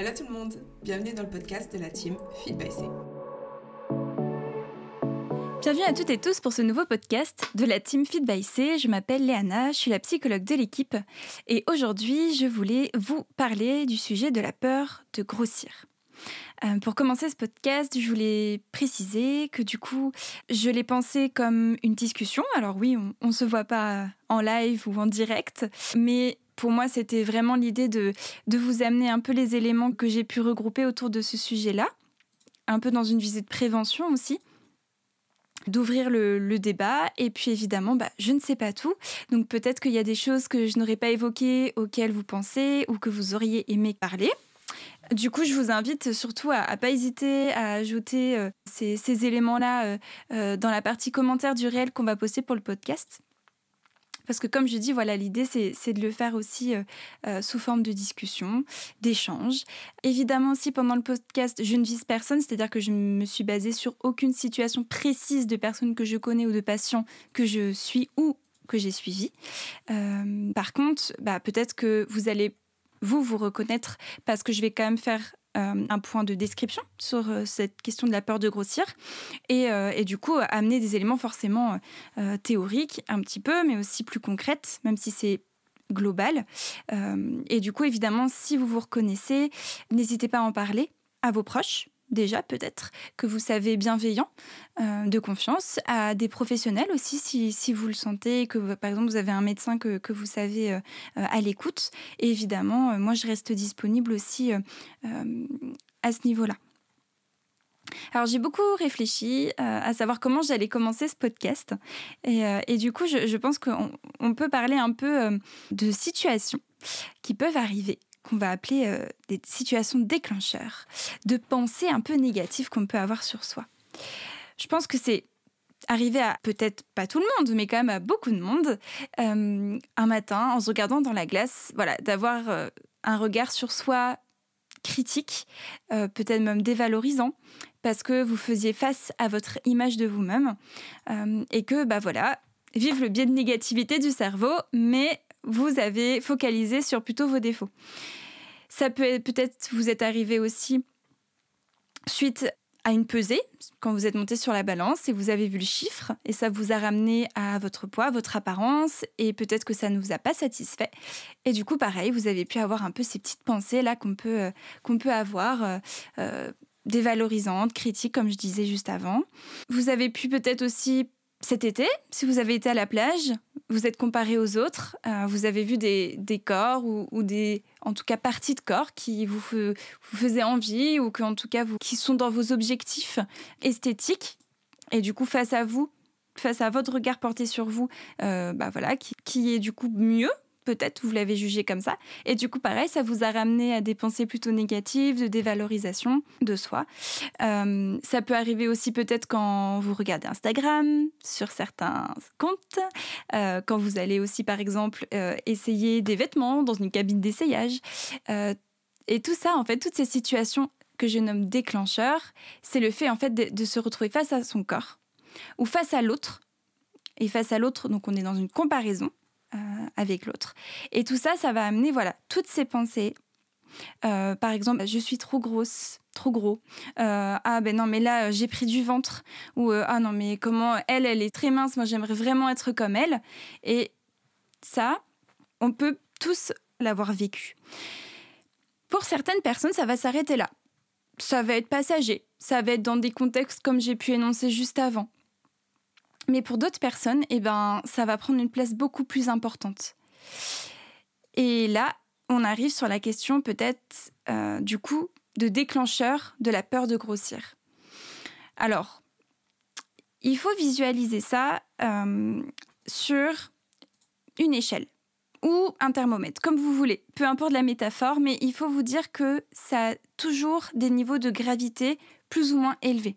Hello tout le monde, bienvenue dans le podcast de la team Feed by C. Bienvenue à toutes et tous pour ce nouveau podcast de la team Feed by C. Je m'appelle Léana, je suis la psychologue de l'équipe et aujourd'hui je voulais vous parler du sujet de la peur de grossir. Euh, pour commencer ce podcast, je voulais préciser que du coup, je l'ai pensé comme une discussion. Alors oui, on ne se voit pas en live ou en direct, mais pour moi, c'était vraiment l'idée de, de vous amener un peu les éléments que j'ai pu regrouper autour de ce sujet-là, un peu dans une visée de prévention aussi d'ouvrir le, débat. Et puis évidemment bah, je ne sais pas tout. Donc peut-être qu'il y a des choses que je n'aurais pas évoquées auxquelles vous pensez ou que vous auriez aimé parler. Du coup, je vous invite surtout à, ne pas hésiter à ajouter euh, ces, éléments-là euh, euh, dans la partie commentaire du réel qu'on va poster pour le podcast. Parce que comme je dis, voilà, l'idée c'est de le faire aussi euh, euh, sous forme de discussion, d'échange. Évidemment aussi pendant le podcast, je ne vise personne, c'est-à-dire que je me suis basée sur aucune situation précise de personnes que je connais ou de patients que je suis ou que j'ai suivis. Euh, par contre, bah, peut-être que vous allez vous vous reconnaître parce que je vais quand même faire euh, un point de description sur euh, cette question de la peur de grossir et, euh, et du coup amener des éléments forcément théoriques un petit peu mais aussi plus concrètes même si c'est global. Et du coup évidemment si vous vous reconnaissez n'hésitez pas à en parler à vos proches déjà peut-être, que vous savez bienveillant, euh, de confiance, à des professionnels aussi si, vous le sentez, que par exemple vous avez un médecin que, vous savez euh, à l'écoute. Évidemment, euh, moi je reste disponible aussi à ce niveau-là. Alors j'ai beaucoup réfléchi à savoir comment j'allais commencer ce podcast et, du coup je, je pense qu'on on peut parler un peu de situations qui peuvent arriver qu'on va appeler euh, des situations déclencheurs, de pensées un peu négatives qu'on peut avoir sur soi. Je pense que c'est arrivé à peut-être pas tout le monde, mais quand même à beaucoup de monde, euh, un matin, en se regardant dans la glace, voilà, d'avoir euh, un regard sur soi critique, peut-être même dévalorisant, parce que vous faisiez face à votre image de vous-même, et que, bah voilà, vive le biais de négativité du cerveau, mais vous avez focalisé sur plutôt vos défauts. Ça peut peut-être vous est arrivé aussi suite à une pesée, quand vous êtes monté sur la balance et vous avez vu le chiffre, et ça vous a ramené à votre poids, votre apparence, et peut-être que ça ne vous a pas satisfait. Et du coup, pareil, vous avez pu avoir un peu ces petites pensées là qu'on peut, euh, qu'on peut avoir. Euh, euh, dévalorisantes, critiques, comme je disais juste avant. Vous avez pu peut-être aussi cet été, si vous avez été à la plage, vous êtes comparé aux autres, euh, vous avez vu des, corps ou, des, en tout cas, parties de corps qui vous, faisaient envie ou que, en tout cas, vous, qui sont dans vos objectifs esthétiques. Et du coup, face à vous, face à votre regard porté sur vous, euh, bah voilà, qui est du coup mieux peut-être vous l'avez jugé comme ça. Et du coup, pareil, ça vous a ramené à des pensées plutôt négatives, de dévalorisation de soi. Euh, ça peut arriver aussi peut-être quand vous regardez Instagram, sur certains comptes, euh, quand vous allez aussi, par exemple, euh, essayer des vêtements dans une cabine d'essayage. et tout ça, en fait, toutes ces situations que je nomme déclencheurs, c'est le fait, en fait, de se retrouver face à son corps ou face à l'autre. Et face à l'autre, donc on est dans une comparaison euh, avec l'autre. Et tout ça, ça va amener voilà toutes ces pensées. Euh, par exemple, je suis trop grosse, trop gros. Euh, ah ben non, mais là j'ai pris du ventre. Ou ah non, mais comment elle, elle est très mince. Moi, j'aimerais vraiment être comme elle. Et ça, on peut tous l'avoir vécu. Pour certaines personnes, ça va s'arrêter là. Ça va être passager. Ça va être dans des contextes comme j'ai pu énoncer juste avant. Mais pour d'autres personnes, eh ben, ça va prendre une place beaucoup plus importante. Et là, on arrive sur la question peut-être euh, du coup de déclencheur de la peur de grossir. Alors, il faut visualiser ça euh, sur une échelle ou un thermomètre, comme vous voulez, peu importe la métaphore, mais il faut vous dire que ça a toujours des niveaux de gravité plus ou moins élevés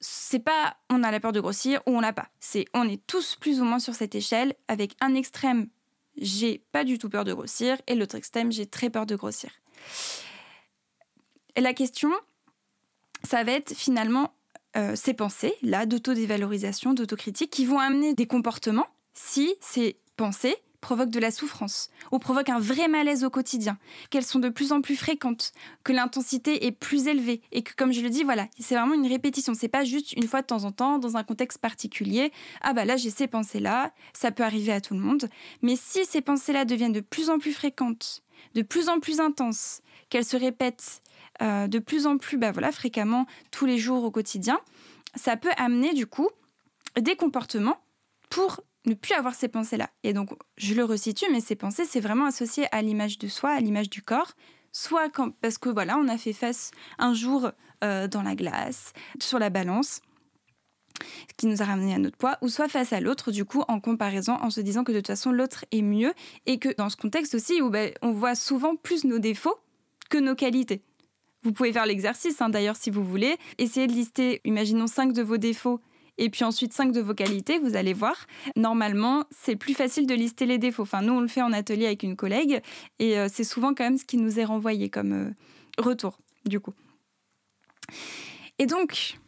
c'est pas on a la peur de grossir ou on l'a pas. C'est on est tous plus ou moins sur cette échelle avec un extrême j'ai pas du tout peur de grossir et l'autre extrême j'ai très peur de grossir. Et la question, ça va être finalement euh, ces pensées là d'autodévalorisation, d'autocritique qui vont amener des comportements si ces pensées provoquent de la souffrance ou provoquent un vrai malaise au quotidien, qu'elles sont de plus en plus fréquentes, que l'intensité est plus élevée et que, comme je le dis, voilà, c'est vraiment une répétition. C'est pas juste une fois de temps en temps dans un contexte particulier. Ah bah là, j'ai ces pensées-là, ça peut arriver à tout le monde. Mais si ces pensées-là deviennent de plus en plus fréquentes, de plus en plus intenses, qu'elles se répètent euh, de plus en plus bah voilà, fréquemment tous les jours au quotidien, ça peut amener du coup des comportements pour ne plus avoir ces pensées-là. Et donc, je le resitue, mais ces pensées, c'est vraiment associé à l'image de soi, à l'image du corps, soit quand, parce que voilà, on a fait face un jour euh, dans la glace, sur la balance, ce qui nous a ramené à notre poids, ou soit face à l'autre, du coup, en comparaison, en se disant que de toute façon, l'autre est mieux, et que dans ce contexte aussi, où ben, on voit souvent plus nos défauts que nos qualités. Vous pouvez faire l'exercice, hein, d'ailleurs, si vous voulez. Essayez de lister, imaginons, cinq de vos défauts et puis ensuite cinq de vos qualités, vous allez voir. Normalement, c'est plus facile de lister les défauts. Enfin, nous, on le fait en atelier avec une collègue et euh, c'est souvent quand même ce qui nous est renvoyé comme euh, retour, du coup. Et donc,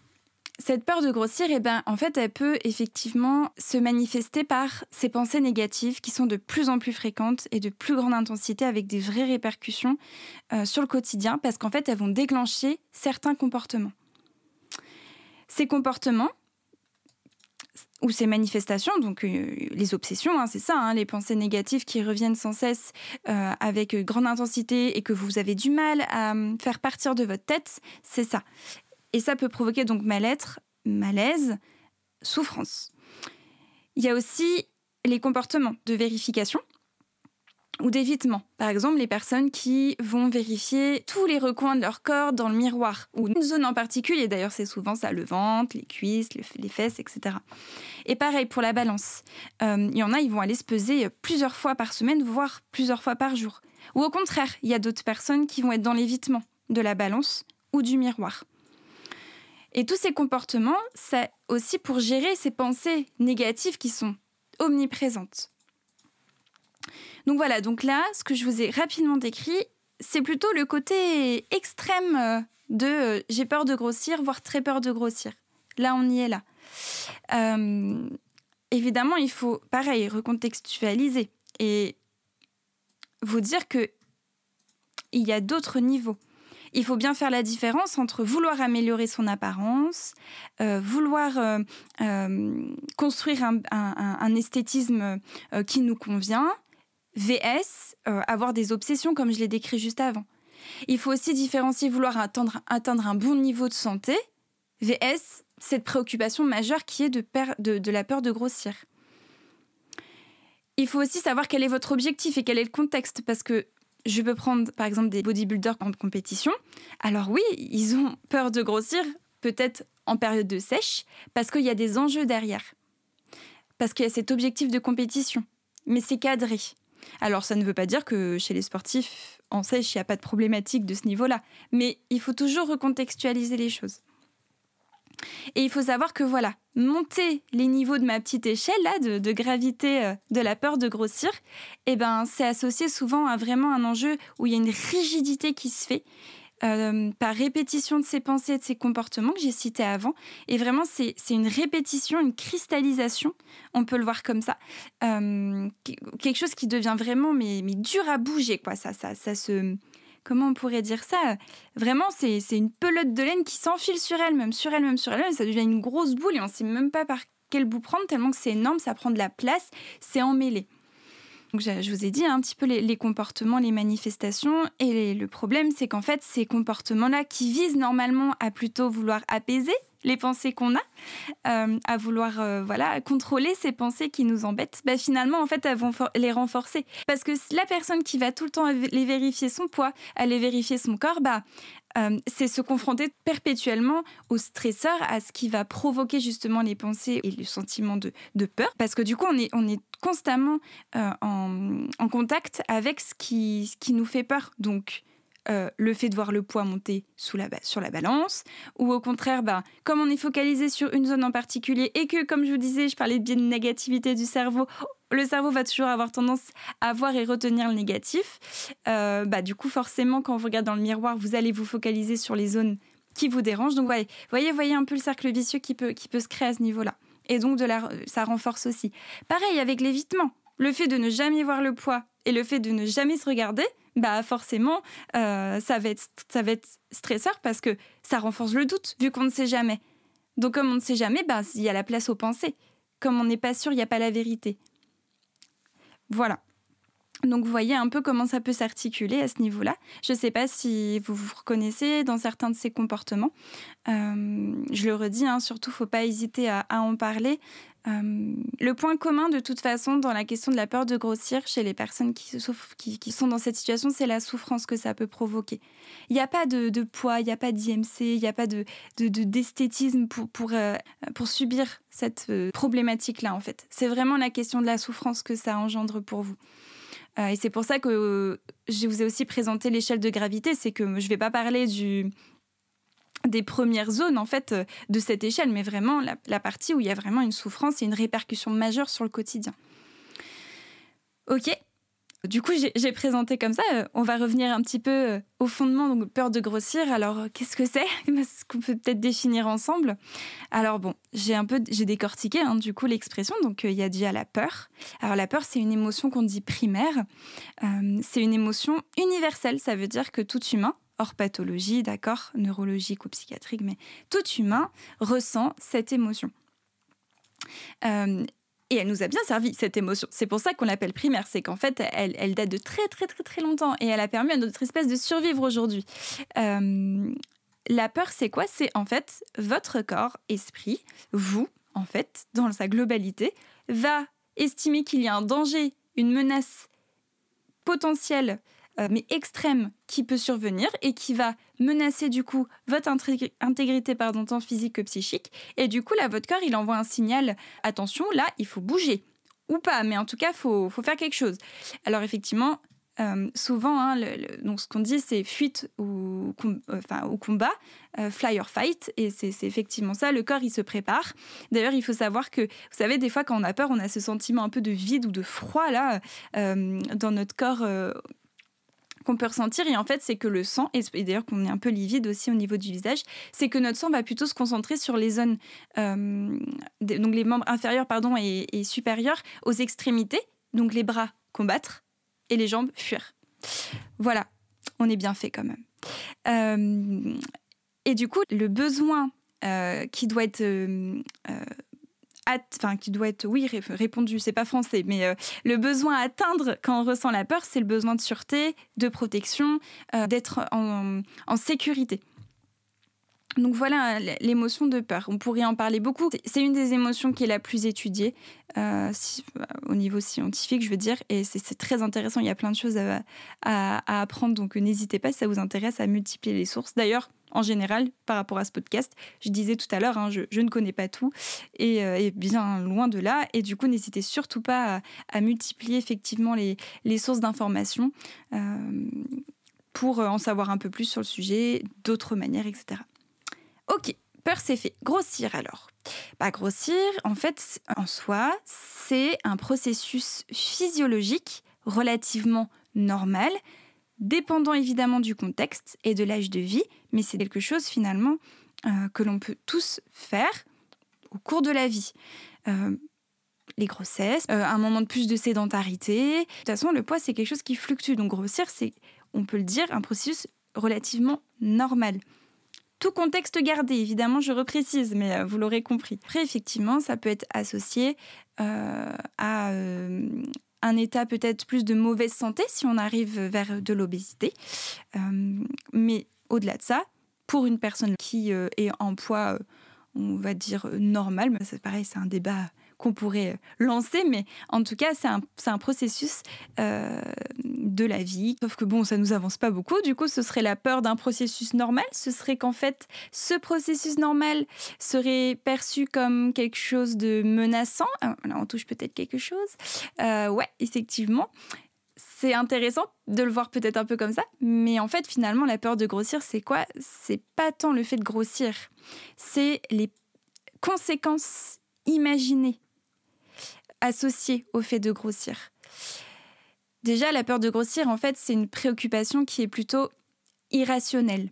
cette peur de grossir, eh ben, en fait, elle peut effectivement se manifester par ces pensées négatives qui sont de plus en plus fréquentes et de plus grande intensité avec des vraies répercussions euh, sur le quotidien parce qu'en fait, elles vont déclencher certains comportements. Ces comportements ou ces manifestations, donc euh, les obsessions, hein, c'est ça, hein, les pensées négatives qui reviennent sans cesse euh, avec grande intensité et que vous avez du mal à faire partir de votre tête, c'est ça. Et ça peut provoquer donc mal-être, malaise, souffrance. Il y a aussi les comportements de vérification ou d'évitement. Par exemple, les personnes qui vont vérifier tous les recoins de leur corps dans le miroir, ou une zone en particulier. D'ailleurs, c'est souvent ça, le ventre, les cuisses, les fesses, etc. Et pareil pour la balance. Euh, il y en a, ils vont aller se peser plusieurs fois par semaine, voire plusieurs fois par jour. Ou au contraire, il y a d'autres personnes qui vont être dans l'évitement de la balance ou du miroir. Et tous ces comportements, c'est aussi pour gérer ces pensées négatives qui sont omniprésentes. Donc voilà, donc là, ce que je vous ai rapidement décrit, c'est plutôt le côté extrême euh, de euh, j'ai peur de grossir, voire très peur de grossir. Là, on y est là. Euh, évidemment, il faut, pareil, recontextualiser et vous dire que il y a d'autres niveaux il faut bien faire la différence entre vouloir améliorer son apparence, vouloir construire un, esthétisme qui nous convient, VS, avoir des obsessions comme je l'ai décrit juste avant. Il faut aussi différencier vouloir atteindre, un bon niveau de santé, VS, cette préoccupation majeure qui est de la peur de grossir. Il faut aussi savoir quel est votre objectif et quel est le contexte, parce que je peux prendre par exemple des bodybuilders en compétition. Alors oui, ils ont peur de grossir, peut-être en période de sèche, parce qu'il y a des enjeux derrière. Parce qu'il y a cet objectif de compétition. Mais c'est cadré. Alors ça ne veut pas dire que chez les sportifs en sèche, il n'y a pas de problématique de ce niveau-là. Mais il faut toujours recontextualiser les choses. Et il faut savoir que voilà, monter les niveaux de ma petite échelle là, de, gravité euh, de la peur de grossir, eh ben, c'est associé souvent à vraiment un enjeu où il y a une rigidité qui se fait. Euh, par répétition de ces pensées et de ces comportements que j'ai cités avant. Et vraiment, c'est une répétition, une cristallisation, on peut le voir comme ça. Euh, quelque chose qui devient vraiment mais, mais dur à bouger, quoi. Ça, ça, ça se comment on pourrait dire ça? Vraiment, c'est une pelote de laine qui s'enfile sur elle, même sur elle, même sur elle, et ça devient une grosse boule et on ne sait même pas par quel bout prendre, tellement que c'est énorme, ça prend de la place, c'est emmêlé. Donc, je vous ai dit un petit peu les, comportements, les manifestations, et le problème, c'est qu'en fait, ces comportements-là, qui visent normalement à plutôt vouloir apaiser les pensées qu'on a, euh, à vouloir euh, voilà contrôler ces pensées qui nous embêtent, bah, finalement en fait elles vont les renforcer. Parce que la personne qui va tout le temps aller vérifier son poids, aller vérifier son corps, bah euh, c'est se confronter perpétuellement au stresseur, à ce qui va provoquer justement les pensées et le sentiment de, peur, parce que du coup on est, on est constamment en, en, contact avec ce qui, ce qui nous fait peur. Donc euh, le fait de voir le poids monter sous la, sur la balance, ou au contraire, bah, comme on est focalisé sur une zone en particulier et que, comme je vous disais, je parlais de biais de négativité du cerveau, le cerveau va toujours avoir tendance à voir et retenir le négatif. Euh, bah, du coup, forcément, quand vous regardez dans le miroir, vous allez vous focaliser sur les zones qui vous dérangent. Donc, voyez, voyez, voyez un peu le cercle vicieux qui peut, qui peut se créer à ce niveau-là. Et donc, de ça renforce aussi. Pareil avec l'évitement. le fait de ne jamais voir le poids et le fait de ne jamais se regarder, bah forcément, euh, ça, va être, ça va être stresseur parce que ça renforce le doute, vu qu'on ne sait jamais. Donc comme on ne sait jamais, bah, il y a la place aux pensées. Comme on n'est pas sûr, il n'y a pas la vérité. Voilà. Donc vous voyez un peu comment ça peut s'articuler à ce niveau-là. Je ne sais pas si vous vous reconnaissez dans certains de ces comportements. Euh, je le redis, hein, surtout, faut pas hésiter à, en parler. Euh, le point commun de toute façon dans la question de la peur de grossir chez les personnes qui, qui, sont dans cette situation, c'est la souffrance que ça peut provoquer. Il n'y a pas de, poids, il n'y a pas d'IMC, il n'y a pas de, d'esthétisme pour, pour, euh, subir cette problématique-là en fait. C'est vraiment la question de la souffrance que ça engendre pour vous. Euh, et c'est pour ça que je vous ai aussi présenté l'échelle de gravité. C'est que je ne vais pas parler du, des premières zones en fait de cette échelle, mais vraiment la, partie où il y a vraiment une souffrance et une répercussion majeure sur le quotidien. Ok, du coup, j'ai présenté comme ça. Euh, on va revenir un petit peu euh, au fondement, donc peur de grossir. Alors, euh, qu'est-ce que c'est? Ce qu'on peut peut-être définir ensemble? Alors bon, j'ai un peu, j'ai décortiqué hein, du coup l'expression. Donc, il y a déjà la peur. Alors, la peur, c'est une émotion qu'on dit primaire. c'est une émotion universelle. Ça veut dire que tout humain, hors pathologie, d'accord, neurologique ou psychiatrique, mais tout humain ressent cette émotion. Et elle nous a bien servi, cette émotion. C'est pour ça qu'on l'appelle primaire. C'est qu'en fait, elle, date de très, très, très, très longtemps. Et elle a permis à notre espèce de survivre aujourd'hui. Euh, la peur, c'est quoi? C'est en fait votre corps, esprit, vous, en fait, dans sa globalité, va estimer qu'il y a un danger, une menace potentielle euh, mais extrême qui peut survenir et qui va menacer du coup votre intégrité pardon, tant physique que psychique. Et du coup, là, votre corps, il envoie un signal, attention, là, il faut bouger. Ou pas, mais en tout cas, il faut, faut, faire quelque chose. Alors effectivement, euh, souvent, hein, donc ce qu'on dit, c'est fuite ou, enfin, au combat, euh, fly or fight, et c'est effectivement ça. Le corps, il se prépare. D'ailleurs, il faut savoir que, vous savez, des fois, quand on a peur, on a ce sentiment un peu de vide ou de froid là dans notre corps qu'on peut ressentir. Et en fait, c'est que le sang, et d'ailleurs qu'on est un peu livide aussi au niveau du visage, c'est que notre sang va plutôt se concentrer sur les zones, euh, donc les membres inférieurs pardon, et, supérieurs aux extrémités, donc les bras combattre et les jambes fuir. Voilà, on est bien fait quand même. Euh, et du coup, le besoin euh, qui doit être qui doit être oui répondu, c'est pas français, mais euh, le besoin à atteindre quand on ressent la peur, c'est le besoin de sûreté, de protection, euh, d'être en, sécurité. Donc voilà l'émotion de peur. On pourrait en parler beaucoup. C'est une des émotions qui est la plus étudiée euh, au niveau scientifique, je veux dire, et c'est très intéressant. Il y a plein de choses à, apprendre, donc n'hésitez pas si ça vous intéresse à multiplier les sources. D'ailleurs, en général par rapport à ce podcast. Je disais tout à l'heure, hein, je, ne connais pas tout euh, et, bien loin de là. Et du coup, n'hésitez surtout pas à, multiplier effectivement les, sources d'informations euh, pour en savoir un peu plus sur le sujet, d'autres manières, etc. Ok, peur c'est fait. Grossir alors. Bah, grossir, en fait, en soi, c'est un processus physiologique relativement normal dépendant évidemment du contexte et de l'âge de vie, mais c'est quelque chose finalement euh, que l'on peut tous faire au cours de la vie. Euh, les grossesses, euh, un moment de plus de sédentarité. De toute façon, le poids, c'est quelque chose qui fluctue. Donc grossir, c'est, on peut le dire, un processus relativement normal. Tout contexte gardé, évidemment, je reprécise, mais vous l'aurez compris. Après, effectivement, ça peut être associé à un état peut-être plus de mauvaise santé si on arrive vers de l'obésité. Euh, mais au-delà de ça, pour une personne qui euh, est en poids, euh, on va dire normal, c'est pareil, c'est un débat qu'on pourrait lancer, mais en tout cas, c'est un, un, processus euh, de la vie. Sauf que bon, ça nous avance pas beaucoup. Du coup, ce serait la peur d'un processus normal. Ce serait qu'en fait, ce processus normal serait perçu comme quelque chose de menaçant. Ah, là, on touche peut-être quelque chose. Euh, ouais, effectivement c'est intéressant de le voir peut-être un peu comme ça, mais en fait, finalement, la peur de grossir, c'est quoi? C'est pas tant le fait de grossir, c'est les conséquences imaginées associée au fait de grossir. Déjà, la peur de grossir, en fait, c'est une préoccupation qui est plutôt irrationnelle.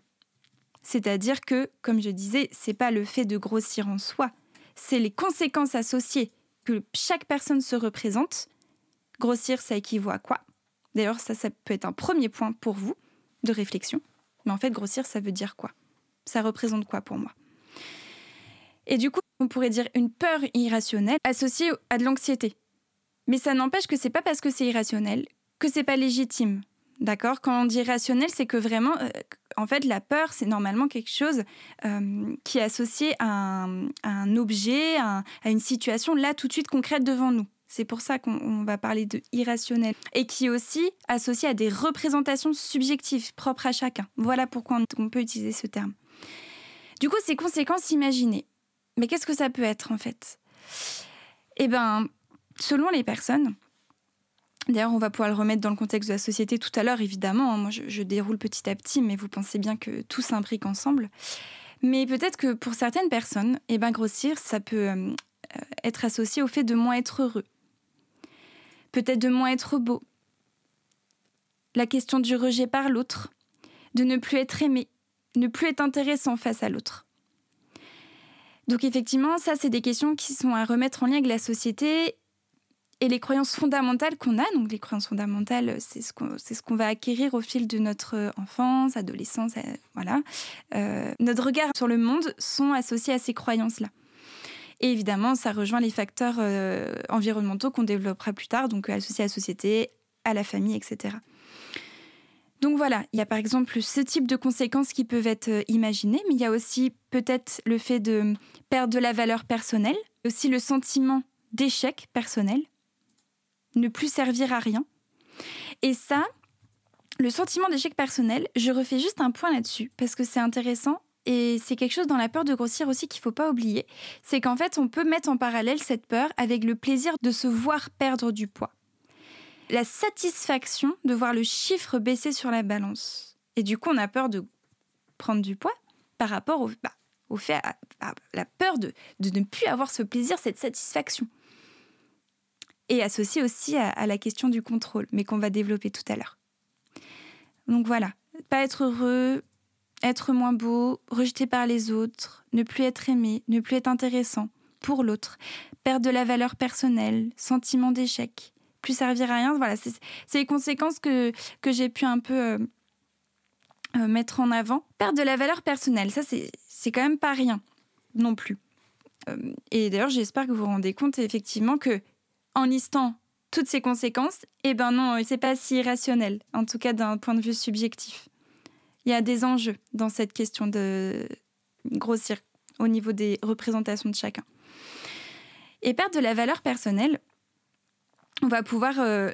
C'est-à-dire que, comme je disais, c'est pas le fait de grossir en soi, c'est les conséquences associées que chaque personne se représente Grossir, ça équivaut à quoi? D'ailleurs, ça, ça peut être un premier point pour vous de réflexion. Mais en fait, grossir, ça veut dire quoi? Ça représente quoi pour moi? Et du coup, on pourrait dire une peur irrationnelle associée à de l'anxiété. Mais ça n'empêche que c'est pas parce que c'est irrationnel que c'est pas légitime. D'accord? Quand on dit rationnel, c'est que vraiment, euh, en fait, la peur, c'est normalement quelque chose euh, qui est associé à un, objet, à, une situation là tout de suite concrète devant nous. C'est pour ça qu'on va parler de irrationnel. Et qui est aussi associé à des représentations subjectives propres à chacun. Voilà pourquoi on peut utiliser ce terme. Du coup, ces conséquences imaginées. Mais qu'est-ce que ça peut être en fait? Eh bien, selon les personnes, D'ailleurs, on va pouvoir le remettre dans le contexte de la société tout à l'heure, évidemment. Hein. Moi, je, déroule petit à petit, mais vous pensez bien que tout s'imbrique ensemble. Mais peut-être que pour certaines personnes, eh ben, grossir, ça peut euh, être associé au fait de moins être heureux. Peut-être de moins être beau. La question du rejet par l'autre. De ne plus être aimé. Ne plus être intéressant face à l'autre. Donc effectivement, ça, c'est des questions qui sont à remettre en lien avec la société et les croyances fondamentales qu'on a, donc les croyances fondamentales, c'est ce qu'on va acquérir au fil de notre enfance, adolescence, euh, voilà. Euh, notre regard sur le monde sont associés à ces croyances-là. Et évidemment, ça rejoint les facteurs euh, environnementaux qu'on développera plus tard, donc associés à la société, à la famille, etc. Donc voilà, il y a par exemple ce type de conséquences qui peuvent être imaginées, mais il y a aussi peut-être le fait de perdre de la valeur personnelle, aussi le sentiment d'échec personnel, ne plus servir à rien. Et ça, le sentiment d'échec personnel, je refais juste un point là-dessus parce que c'est intéressant et c'est quelque chose dans la peur de grossir aussi qu'il faut pas oublier, c'est qu'en fait on peut mettre en parallèle cette peur avec le plaisir de se voir perdre du poids. La satisfaction de voir le chiffre baisser sur la balance. Et du coup on a peur de prendre du poids par rapport au, bah, fait, à, la peur de, de ne plus avoir ce plaisir, cette satisfaction et associé aussi à, la question du contrôle, mais qu'on va développer tout à l'heure. Donc voilà, pas être heureux, être moins beau, rejeté par les autres, ne plus être aimé, ne plus être intéressant pour l'autre, perdre de la valeur personnelle, sentiment d'échec, plus servir à rien. Voilà, c'est les conséquences que, que j'ai pu un peu euh, euh, mettre en avant. Perdre de la valeur personnelle, ça c'est quand même pas rien non plus. Euh, et d'ailleurs, j'espère que vous vous rendez compte effectivement que en listant toutes ces conséquences, eh ben non, c'est pas si irrationnel, en tout cas d'un point de vue subjectif. Il y a des enjeux dans cette question de grossir au niveau des représentations de chacun. Et perdre de la valeur personnelle, on va pouvoir euh,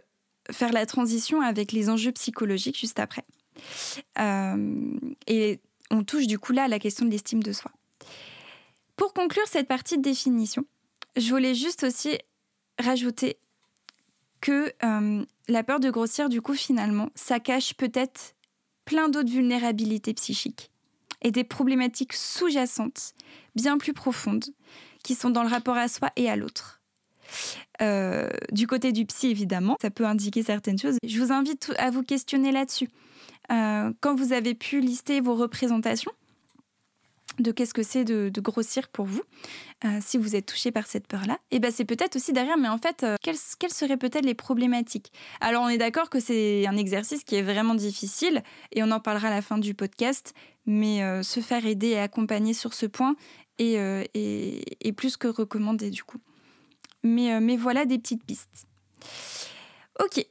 faire la transition avec les enjeux psychologiques juste après. Euh, et on touche du coup là à la question de l'estime de soi. Pour conclure cette partie de définition, je voulais juste aussi rajouter que euh, la peur de grossir, du coup, finalement, ça cache peut-être plein d'autres vulnérabilités psychiques et des problématiques sous-jacentes, bien plus profondes, qui sont dans le rapport à soi et à l'autre. Euh, du côté du psy, évidemment, ça peut indiquer certaines choses. Je vous invite à vous questionner là-dessus. Euh, quand vous avez pu lister vos représentations, de qu'est-ce que c'est de, grossir pour vous, euh, si vous êtes touché par cette peur-là, et eh ben c'est peut-être aussi derrière, mais en fait, quelles, seraient peut-être les problématiques? Alors on est d'accord que c'est un exercice qui est vraiment difficile, et on en parlera à la fin du podcast, mais se faire aider et accompagner sur ce point est, plus que recommandé du coup. Mais, mais voilà des petites pistes. Ok,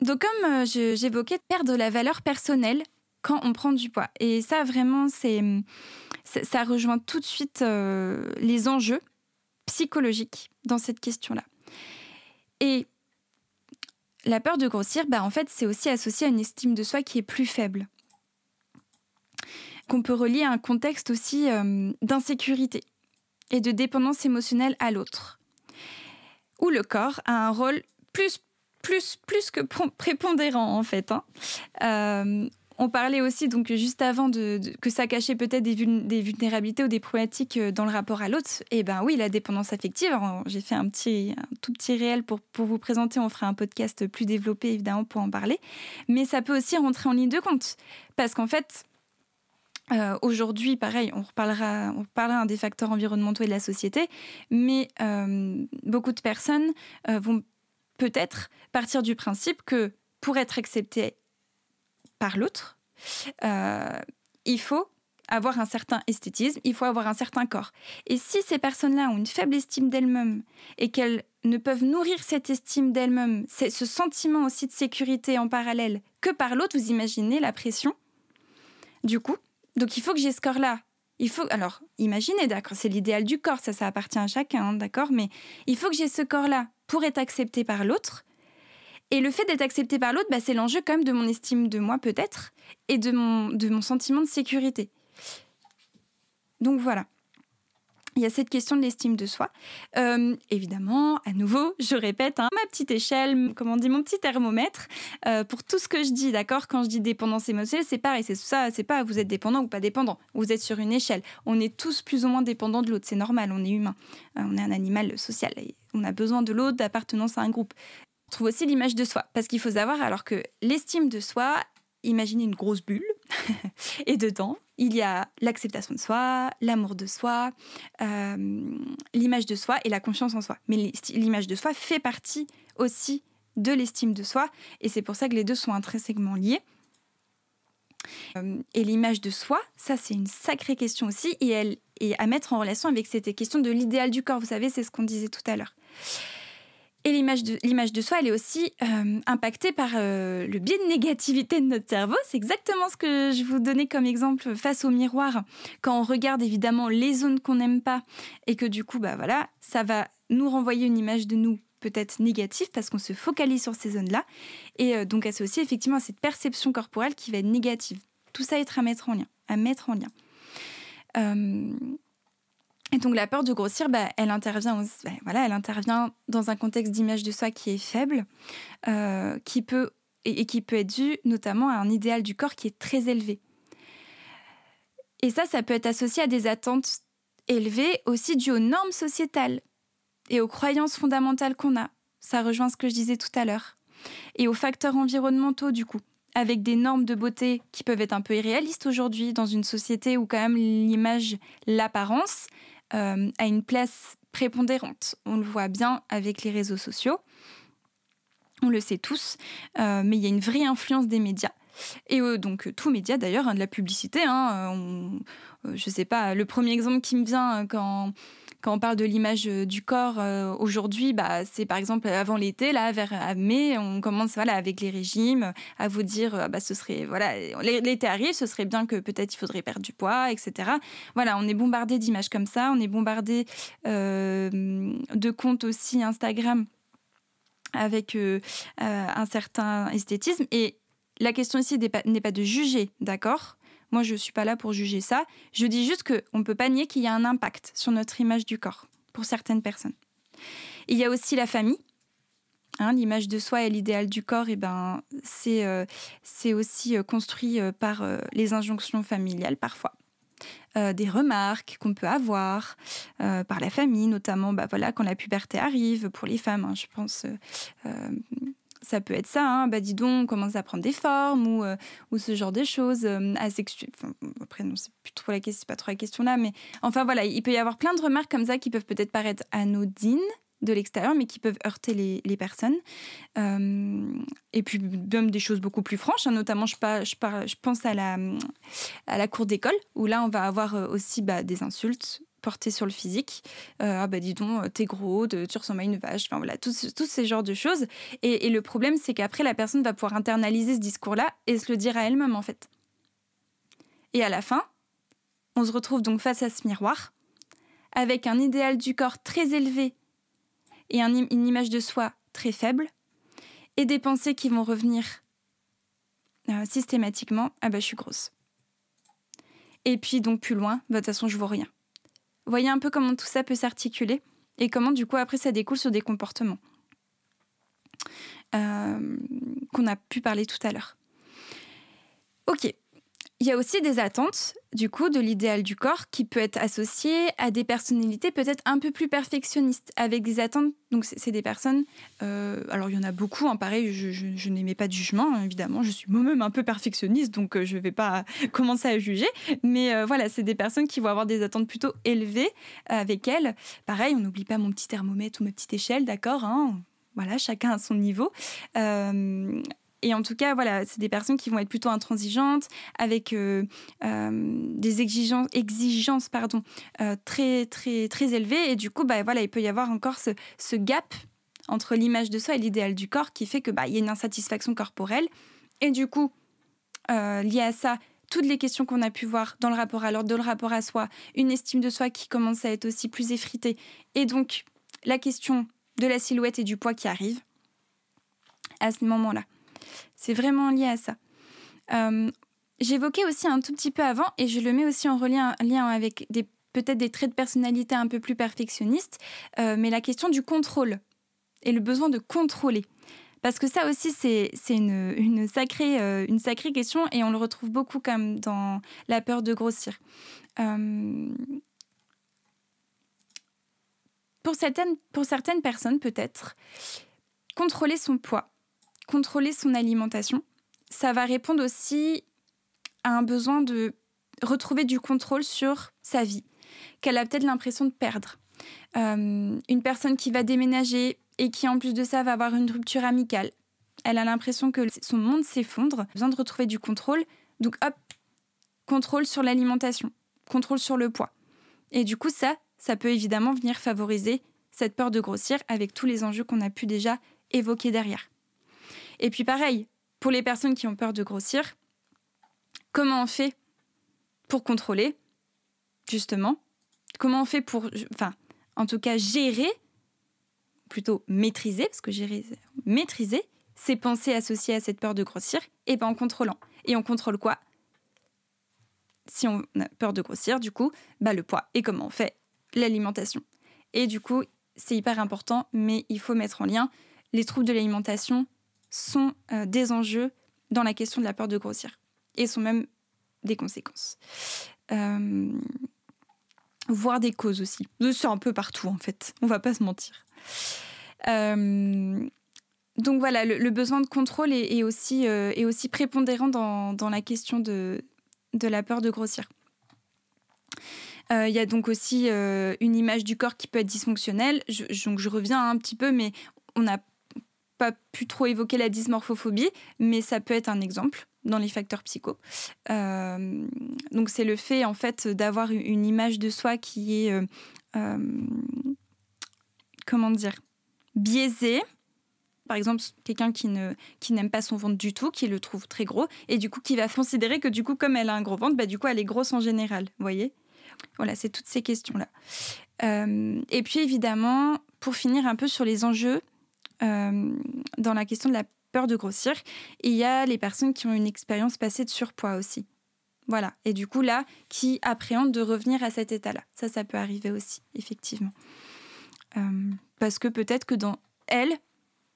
donc comme j'évoquais, perdre la valeur personnelle quand on prend du poids. Et ça, vraiment, c'est ça rejoint tout de suite euh, les enjeux psychologiques dans cette question-là. Et la peur de grossir, bah, en fait, c'est aussi associé à une estime de soi qui est plus faible. Qu'on peut relier à un contexte aussi euh, d'insécurité et de dépendance émotionnelle à l'autre. Où le corps a un rôle plus, plus, plus que prépondérant, en fait. Hein. Euh, on parlait aussi, donc juste avant, de, que ça cachait peut-être des, vulnérabilités ou des problématiques euh, dans le rapport à l'autre. Et eh ben oui, la dépendance affective. J'ai fait un, petit, tout petit réel pour, pour vous présenter. On fera un podcast plus développé, évidemment, pour en parler. Mais ça peut aussi rentrer en ligne de compte. Parce qu'en fait, euh, Aujourd'hui, pareil, on reparlera, on des facteurs environnementaux et de la société, mais euh, beaucoup de personnes vont peut-être partir du principe que pour être accepté par l'autre, euh, il faut avoir un certain esthétisme, il faut avoir un certain corps. Et si ces personnes-là ont une faible estime d'elles-mêmes et qu'elles ne peuvent nourrir cette estime d'elles-mêmes, ce sentiment aussi de sécurité en parallèle que par l'autre, vous imaginez la pression? Du coup, donc il faut que j'ai ce corps-là. Il faut alors imaginez d'accord, c'est l'idéal du corps, ça ça appartient à chacun, hein, d'accord, mais il faut que j'ai ce corps-là pour être accepté par l'autre. Et le fait d'être accepté par l'autre, bah, c'est l'enjeu quand même de mon estime de moi peut-être et de mon, de mon sentiment de sécurité. Donc voilà. Il y a cette question de l'estime de soi. Euh, évidemment, à nouveau, je répète, hein, ma petite échelle, comment on dit, mon petit thermomètre, euh, pour tout ce que je dis, d'accord? Quand je dis dépendance émotionnelle, c'est pareil, c'est ça, c'est pas vous êtes dépendant ou pas dépendant, vous êtes sur une échelle. On est tous plus ou moins dépendants de l'autre, c'est normal, on est humain, euh, on est un animal social, on a besoin de l'autre, d'appartenance à un groupe. On trouve aussi l'image de soi, parce qu'il faut savoir alors que l'estime de soi, imaginez une grosse bulle, et dedans, il y a l'acceptation de soi, l'amour de soi, euh, l'image de soi et la confiance en soi. Mais l'image de soi fait partie aussi de l'estime de soi, et c'est pour ça que les deux sont intrinsèquement liés. Euh, et l'image de soi, ça c'est une sacrée question aussi, et elle est à mettre en relation avec cette question de l'idéal du corps. Vous savez, c'est ce qu'on disait tout à l'heure. Et l'image de, de soi, elle est aussi euh, impactée par euh, le biais de négativité de notre cerveau. C'est exactement ce que je vous donnais comme exemple face au miroir. Quand on regarde évidemment les zones qu'on n'aime pas et que du coup, bah voilà, ça va nous renvoyer une image de nous peut-être négative parce qu'on se focalise sur ces zones-là. Et euh, donc, aussi effectivement cette perception corporelle qui va être négative. Tout ça est à mettre en lien. À mettre en lien. Et donc la peur de grossir, bah, elle, intervient bah, voilà, elle intervient dans un contexte d'image de soi qui est faible, euh, qui peut, et, qui peut être dû notamment à un idéal du corps qui est très élevé. Et ça, ça peut être associé à des attentes élevées, aussi dues aux normes sociétales et aux croyances fondamentales qu'on a. Ça rejoint ce que je disais tout à l'heure. Et aux facteurs environnementaux, du coup avec des normes de beauté qui peuvent être un peu irréalistes aujourd'hui dans une société où quand même l'image, l'apparence euh, a une place prépondérante. On le voit bien avec les réseaux sociaux. On le sait tous, euh, mais il y a une vraie influence des médias. Et euh, donc, tout média d'ailleurs, hein, de la publicité. Hein, je sais pas, le premier exemple qui me vient quand quand on parle de l'image euh, du corps euh, aujourd'hui, bah, c'est par exemple avant l'été, là, vers mai, on commence voilà, avec les régimes à vous dire, euh, bah, ce serait, voilà, l'été arrive, ce serait bien que peut-être il faudrait perdre du poids, etc. Voilà, on est bombardé d'images comme ça, on est bombardé de comptes aussi Instagram avec un certain esthétisme. Et la question ici n'est pas de juger, d'accord? Moi, je ne suis pas là pour juger ça. Je dis juste qu'on ne peut pas nier qu'il y a un impact sur notre image du corps pour certaines personnes. Il y a aussi la famille. Hein, l'image de soi et l'idéal du corps, et eh ben, c'est euh, aussi euh, construit euh, par les injonctions familiales parfois. des remarques qu'on peut avoir par la famille, notamment bah, voilà, quand la puberté arrive pour les femmes. Hein, je pense ça peut être ça, hein. bah dis donc, on commence à prendre des formes ou, euh, ou ce genre de choses euh, après, non, c'est plus trop la question, pas trop la question là, mais enfin voilà, il peut y avoir plein de remarques comme ça qui peuvent peut-être paraître anodines de l'extérieur, mais qui peuvent heurter les, les personnes. Euh, et puis même des choses beaucoup plus franches, hein. notamment je, je, je, pense à la, à la cour d'école, où là on va avoir aussi bah, des insultes porté sur le physique. Euh, ah bah dis donc, t'es gros, tu ressembles à une vache, enfin voilà, tous, ces genres de choses. Et, le problème, c'est qu'après, la personne va pouvoir internaliser ce discours-là et se le dire à elle-même, en fait. Et à la fin, on se retrouve donc face à ce miroir, avec un idéal du corps très élevé et une image de soi très faible, et des pensées qui vont revenir euh, systématiquement, ah bah je suis grosse. Et puis donc plus loin, bah, de toute façon je vois rien voyez un peu comment tout ça peut s'articuler et comment du coup après ça découle sur des comportements euh, qu'on a pu parler tout à l'heure. Ok, il y a aussi des attentes, du coup, de l'idéal du corps qui peut être associé à des personnalités peut-être un peu plus perfectionnistes, avec des attentes. Donc, c'est des personnes. Euh, alors, il y en a beaucoup, hein, pareil, je, n'aimais pas de jugement, hein, évidemment. Je suis moi-même un peu perfectionniste, donc euh, je ne vais pas commencer à juger. Mais euh, voilà, c'est des personnes qui vont avoir des attentes plutôt élevées avec elles. Pareil, on n'oublie pas mon petit thermomètre ou ma petite échelle, d'accord hein Voilà, chacun à son niveau. Et en tout cas, voilà, c'est des personnes qui vont être plutôt intransigeantes, avec euh, euh, des exigences, exigences pardon, euh, très, très, très élevées. Et du coup, bah, voilà, il peut y avoir encore ce, gap entre l'image de soi et l'idéal du corps qui fait que bah, y a une insatisfaction corporelle. Et du coup, lié à ça, toutes les questions qu'on a pu voir dans le rapport à l'ordre, dans le rapport à soi, une estime de soi qui commence à être aussi plus effritée. Et donc, la question de la silhouette et du poids qui arrive à ce moment-là. C'est vraiment lié à ça. Euh, j'évoquais aussi un tout petit peu avant, et je le mets aussi en lien avec peut-être des traits de personnalité un peu plus perfectionnistes, euh, mais la question du contrôle et le besoin de contrôler. Parce que ça aussi, c'est une, sacrée, euh, une sacrée question et on le retrouve beaucoup comme dans la peur de grossir. pour, pour certaines personnes, peut-être, contrôler son poids, contrôler son alimentation, ça va répondre aussi à un besoin de retrouver du contrôle sur sa vie, qu'elle a peut-être l'impression de perdre. Euh, une personne qui va déménager et qui en plus de ça va avoir une rupture amicale, elle a l'impression que son monde s'effondre, besoin de retrouver du contrôle, donc hop, contrôle sur l'alimentation, contrôle sur le poids. Et du coup ça, ça peut évidemment venir favoriser cette peur de grossir avec tous les enjeux qu'on a pu déjà évoquer derrière. Et puis pareil, pour les personnes qui ont peur de grossir, comment on fait pour contrôler, justement? Comment on fait pour, enfin, en tout cas, gérer, plutôt maîtriser, parce que gérer, maîtriser ces pensées associées à cette peur de grossir, et bien en contrôlant. Et on contrôle quoi? Si on a peur de grossir, du coup, bah le poids. Et comment on fait L'alimentation. Et du coup, c'est hyper important, mais il faut mettre en lien les troubles de l'alimentation sont euh, des enjeux dans la question de la peur de grossir et sont même des conséquences. Euh, voire des causes aussi. C'est un peu partout en fait, on va pas se mentir. Euh, donc voilà, le, besoin de contrôle est, aussi, prépondérant dans, la question de, la peur de grossir. Il y a donc aussi une image du corps qui peut être dysfonctionnelle. Je, donc je reviens un petit peu, mais on n'a pas pu trop évoquer la dysmorphophobie, mais ça peut être un exemple dans les facteurs psycho. Euh, donc c'est le fait en fait d'avoir une image de soi qui est euh, euh, comment dire biaisée. Par exemple, quelqu'un qui ne qui n'aime pas son ventre du tout, qui le trouve très gros, et du coup qui va considérer que du coup comme elle a un gros ventre, bah du coup elle est grosse en général. Voyez? Voilà, c'est toutes ces questions là. et puis évidemment, pour finir un peu sur les enjeux dans la question de la peur de grossir. Il y a les personnes qui ont une expérience passée de surpoids aussi. Voilà. Et du coup, là, qui appréhendent de revenir à cet état-là. Ça, ça peut arriver aussi, effectivement. Euh, parce que peut-être que dans elles,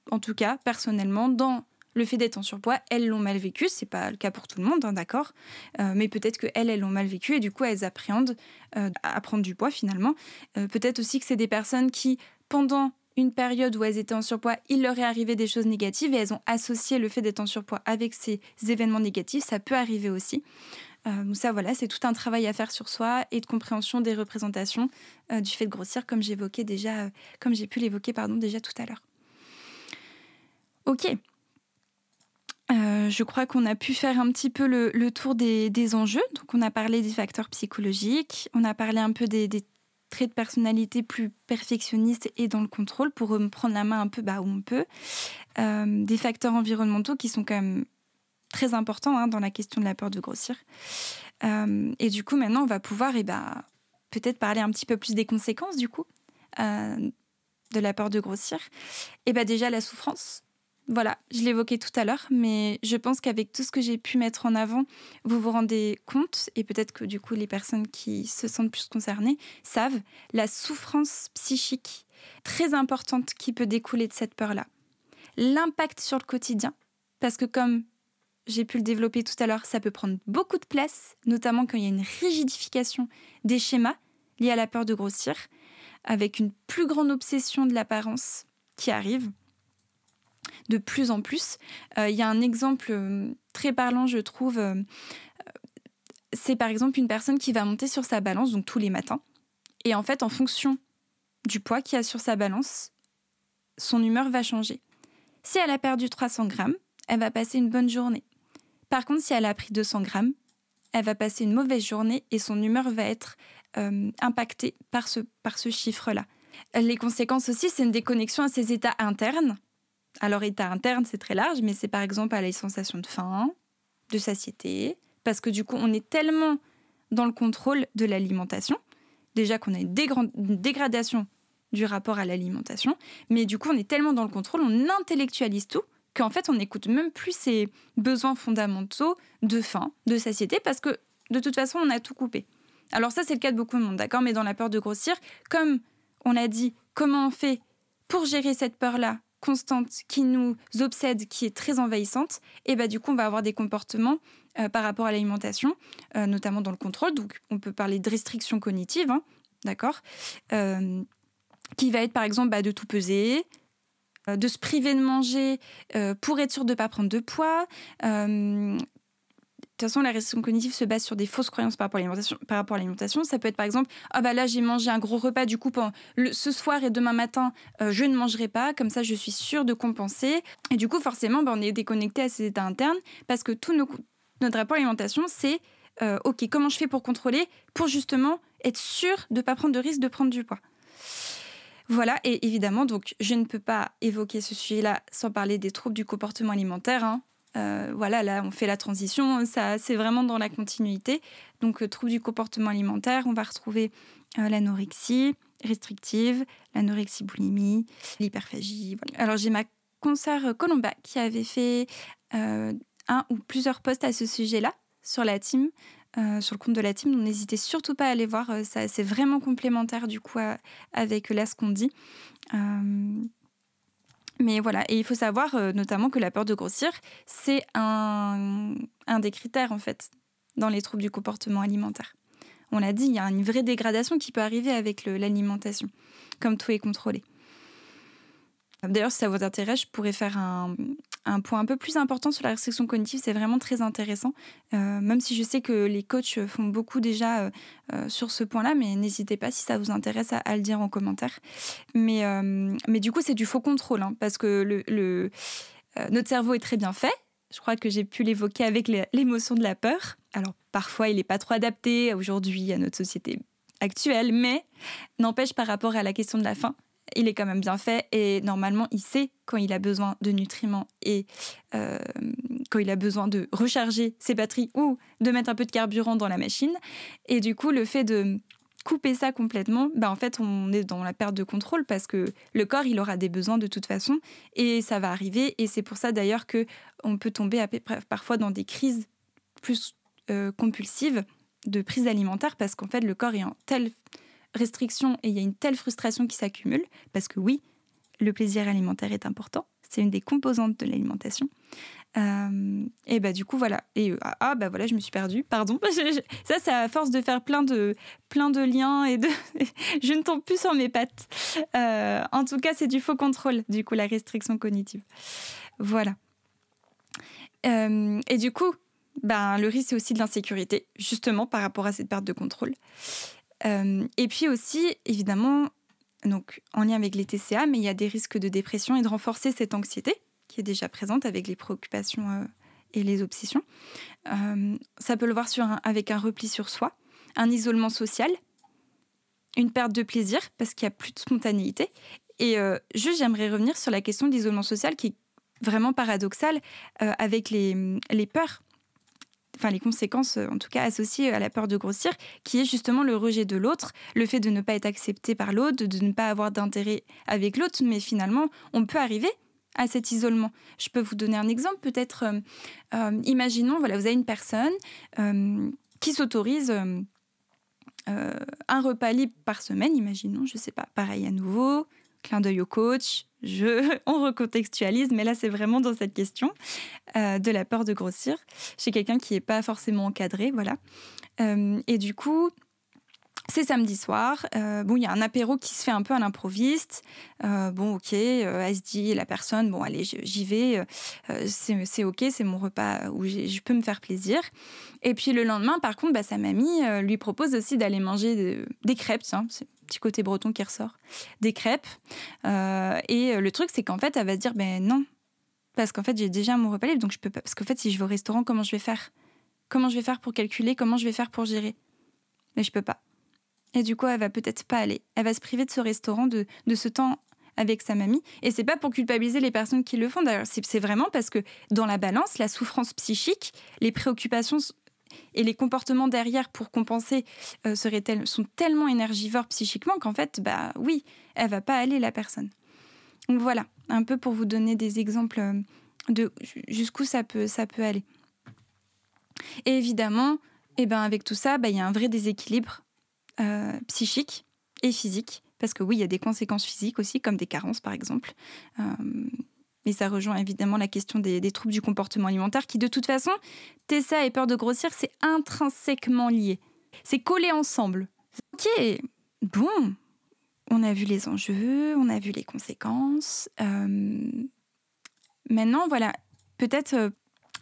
en tout cas, personnellement, dans le fait d'être en surpoids, elles l'ont mal vécu. C'est pas le cas pour tout le monde, hein, d'accord. Euh, mais peut-être que elles, elles l'ont mal vécu et du coup, elles appréhendent à prendre du poids finalement. peut-être aussi que c'est des personnes qui, pendant une période où elles étaient en surpoids, il leur est arrivé des choses négatives et elles ont associé le fait d'être en surpoids avec ces événements négatifs. Ça peut arriver aussi. Euh, ça, voilà, c'est tout un travail à faire sur soi et de compréhension des représentations euh, du fait de grossir, comme j'évoquais déjà, euh, comme j'ai pu l'évoquer pardon déjà tout à l'heure. Ok. je crois qu'on a pu faire un petit peu le, tour des, enjeux. Donc, on a parlé des facteurs psychologiques, on a parlé un peu des, des traits de personnalité plus perfectionniste et dans le contrôle pour me prendre la main un peu bah, où on peut. Euh, des facteurs environnementaux qui sont quand même très importants hein, dans la question de la peur de grossir. Euh, et du coup, maintenant, on va pouvoir et eh ben, peut-être parler un petit peu plus des conséquences du coup euh, de la peur de grossir. Et ben déjà la souffrance, voilà, je l'évoquais tout à l'heure, mais je pense qu'avec tout ce que j'ai pu mettre en avant, vous vous rendez compte, et peut-être que du coup les personnes qui se sentent plus concernées savent, la souffrance psychique très importante qui peut découler de cette peur-là. L'impact sur le quotidien, parce que comme j'ai pu le développer tout à l'heure, ça peut prendre beaucoup de place, notamment quand il y a une rigidification des schémas liés à la peur de grossir, avec une plus grande obsession de l'apparence qui arrive de plus en plus. Euh, il y a un exemple euh, très parlant, je trouve. Euh, c'est par exemple une personne qui va monter sur sa balance, donc tous les matins. Et en fait, en fonction du poids qu'il y a sur sa balance, son humeur va changer. Si elle a perdu 300 grammes, elle va passer une bonne journée. Par contre, si elle a pris 200 grammes, elle va passer une mauvaise journée et son humeur va être impactée par ce, par ce chiffre-là. Les conséquences aussi, c'est une déconnexion à ses états internes. Alors, état interne, c'est très large, mais c'est par exemple à la sensation de faim, de satiété, parce que du coup, on est tellement dans le contrôle de l'alimentation, déjà qu'on a une, dégradation du rapport à l'alimentation, mais du coup, on est tellement dans le contrôle, on intellectualise tout, qu'en fait, on n'écoute même plus ses besoins fondamentaux de faim, de satiété, parce que de toute façon, on a tout coupé. Alors ça, c'est le cas de beaucoup de monde, d'accord Mais dans la peur de grossir, comme on a dit, comment on fait pour gérer cette peur-là constante qui nous obsède, qui est très envahissante, et bah du coup on va avoir des comportements euh, par rapport à l'alimentation, euh, notamment dans le contrôle. Donc on peut parler de restriction cognitive, hein, d'accord, euh, qui va être par exemple bah, de tout peser, de se priver de manger pour être sûr de ne pas prendre de poids, toute façon, la restriction cognitive se base sur des fausses croyances par rapport à l'alimentation. Ça peut être par exemple, ah bah là j'ai mangé un gros repas, du coup ce soir et demain matin euh, je ne mangerai pas, comme ça je suis sûre de compenser. Et du coup forcément, bah, on est déconnecté à ces états internes parce que tout notre rapport à l'alimentation, c'est euh, ok comment je fais pour contrôler, pour justement être sûr de ne pas prendre de risque de prendre du poids? Voilà, et évidemment, donc je ne peux pas évoquer ce sujet-là sans parler des troubles du comportement alimentaire. Hein. Euh, voilà, là, on fait la transition, ça, c'est vraiment dans la continuité. Donc, euh, trouble du comportement alimentaire, on va retrouver euh, l'anorexie restrictive, l'anorexie boulimie, l'hyperphagie. Alors, j'ai ma consoeur Colomba qui avait fait un ou plusieurs posts à ce sujet-là sur la team. sur le compte de la team, donc n'hésitez surtout pas à aller voir, ça, c'est vraiment complémentaire du coup avec là ce qu'on dit. Mais voilà, et il faut savoir euh, notamment que la peur de grossir, c'est un, un, des critères en fait dans les troubles du comportement alimentaire. On l'a dit, il y a une vraie dégradation qui peut arriver avec l'alimentation, comme tout est contrôlé. D'ailleurs, si ça vous intéresse, je pourrais faire un, un point un peu plus important sur la restriction cognitive, c'est vraiment très intéressant. Euh, même si je sais que les coachs font beaucoup déjà euh, euh, sur ce point-là, mais n'hésitez pas si ça vous intéresse à, le dire en commentaire. Mais, mais du coup, c'est du faux contrôle, hein, parce que le, notre cerveau est très bien fait. Je crois que j'ai pu l'évoquer avec l'émotion de la peur. Alors parfois, il n'est pas trop adapté aujourd'hui à notre société actuelle, mais n'empêche par rapport à la question de la faim, il est quand même bien fait et normalement il sait quand il a besoin de nutriments et euh, quand il a besoin de recharger ses batteries ou de mettre un peu de carburant dans la machine. Et du coup, le fait de couper ça complètement, bah en fait, on est dans la perte de contrôle parce que le corps, il aura des besoins de toute façon et ça va arriver. Et c'est pour ça d'ailleurs que on peut tomber parfois dans des crises plus euh, compulsives de prise alimentaire parce qu'en fait, le corps est en telle restriction et il y a une telle frustration qui s'accumule, parce que oui, le plaisir alimentaire est important, c'est une des composantes de l'alimentation. Euh, et bah du coup voilà. Et euh, ah bah voilà je me suis perdue pardon. Ça c'est à force de faire plein de plein de liens et de je ne tombe plus sur mes pattes. Euh, en tout cas c'est du faux contrôle du coup la restriction cognitive. Voilà. Et du coup ben le risque c'est aussi de l'insécurité justement par rapport à cette perte de contrôle euh, et puis aussi, évidemment, donc en lien avec les TCA, mais il y a des risques de dépression et de renforcer cette anxiété qui est déjà présente avec les préoccupations euh, et les obsessions. Euh, ça peut le voir avec un repli sur soi, un isolement social, une perte de plaisir parce qu'il n'y a plus de spontanéité. Et juste, j'aimerais revenir sur la question de l'isolement social qui est vraiment paradoxale avec les, les peurs enfin les conséquences euh, en tout cas associées à la peur de grossir, qui est justement le rejet de l'autre, le fait de ne pas être accepté par l'autre, de ne pas avoir d'intérêt avec l'autre, mais finalement on peut arriver à cet isolement. Je peux vous donner un exemple, peut-être, euh, euh, imaginons, voilà, vous avez une personne qui s'autorise un repas libre par semaine, imaginons, je ne sais pas, pareil à nouveau, clin d'œil au coach, je, on recontextualise, mais là c'est vraiment dans cette question euh, de la peur de grossir chez quelqu'un qui n'est pas forcément encadré, voilà. Euh, et du coup, c'est samedi soir. Euh, bon, il y a un apéro qui se fait un peu à l'improviste. bon, ok, elle se dit la personne, bon, allez, j'y vais. c'est ok, c'est mon repas où je peux me faire plaisir. Et puis le lendemain, par contre, bah, sa mamie lui propose aussi d'aller manger des crêpes. Tiens, petit côté breton qui ressort, des crêpes. et le truc, c'est qu'en fait, elle va se dire, ben non, parce qu'en fait, j'ai déjà mon repas libre, donc je peux pas. Parce qu'en fait, si je vais au restaurant, comment je vais faire? Comment je vais faire pour calculer? Comment je vais faire pour gérer? Mais je peux pas. Et du coup, elle va peut-être pas aller. Elle va se priver de ce restaurant, de, de ce temps avec sa mamie. Et c'est pas pour culpabiliser les personnes qui le font. D'ailleurs, c'est vraiment parce que dans la balance, la souffrance psychique, les préoccupations et les comportements derrière pour compenser euh, seraient sont tellement énergivores psychiquement qu'en fait, bah oui, elle va pas aller la personne. Donc voilà, un peu pour vous donner des exemples euh, de jusqu'où ça peut, ça peut aller. Et évidemment, eh ben avec tout ça, bah, il y a un vrai déséquilibre euh, psychique et physique parce que oui, il y a des conséquences physiques aussi, comme des carences par exemple. Et ça rejoint évidemment la question des, troubles du comportement alimentaire, qui de toute façon, Tessa et peur de grossir, c'est intrinsèquement lié. C'est collé ensemble. Ok, bon, on a vu les enjeux, on a vu les conséquences. Euh, maintenant, voilà, peut-être euh,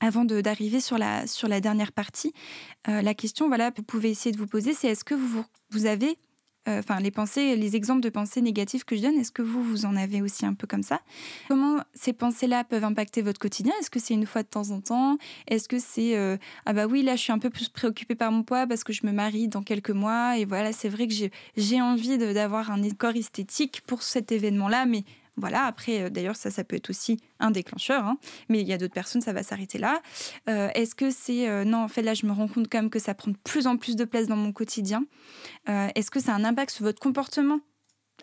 avant d'arriver sur la, sur la dernière partie, la question voilà, vous pouvez essayer de vous poser, c'est est-ce que vous, vous avez euh, enfin les pensées, les exemples de pensées négatives que je donne, est-ce que vous, vous en avez aussi un peu comme ça? Comment ces pensées-là peuvent impacter votre quotidien? Est-ce que c'est une fois de temps en temps? Est-ce que c'est euh, ah bah oui là je suis un peu plus préoccupée par mon poids parce que je me marie dans quelques mois et voilà c'est vrai que j'ai envie d'avoir un corps esthétique pour cet événement-là, mais voilà, après, euh, d'ailleurs, ça, ça peut être aussi un déclencheur, hein. mais il y a d'autres personnes, ça va s'arrêter là. Euh, est-ce que c'est... Euh, non, en fait, là, je me rends compte quand même que ça prend de plus en plus de place dans mon quotidien. Est-ce que ça a un impact sur votre comportement